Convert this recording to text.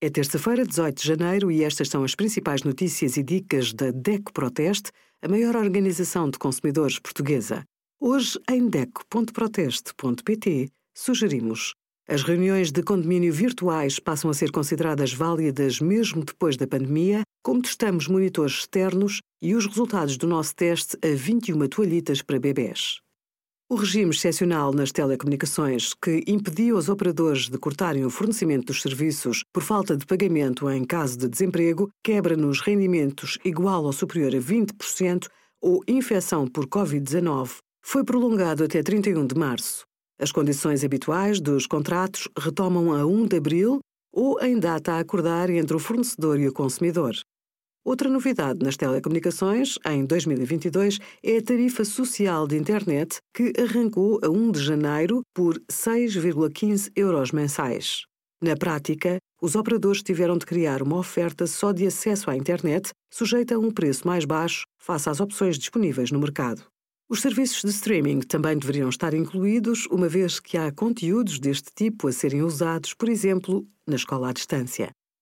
É terça-feira, 18 de janeiro, e estas são as principais notícias e dicas da DECO Proteste, a maior organização de consumidores portuguesa. Hoje, em DECO.proteste.pt, sugerimos as reuniões de condomínio virtuais passam a ser consideradas válidas mesmo depois da pandemia, como testamos monitores externos e os resultados do nosso teste a 21 toalhitas para bebés. O regime excepcional nas telecomunicações, que impediu aos operadores de cortarem o fornecimento dos serviços por falta de pagamento em caso de desemprego, quebra nos rendimentos igual ou superior a 20% ou infecção por Covid-19, foi prolongado até 31 de março. As condições habituais dos contratos retomam a 1 de abril ou em data a acordar entre o fornecedor e o consumidor. Outra novidade nas telecomunicações, em 2022, é a tarifa social de internet, que arrancou a 1 de janeiro por 6,15 euros mensais. Na prática, os operadores tiveram de criar uma oferta só de acesso à internet, sujeita a um preço mais baixo face às opções disponíveis no mercado. Os serviços de streaming também deveriam estar incluídos, uma vez que há conteúdos deste tipo a serem usados, por exemplo, na escola à distância.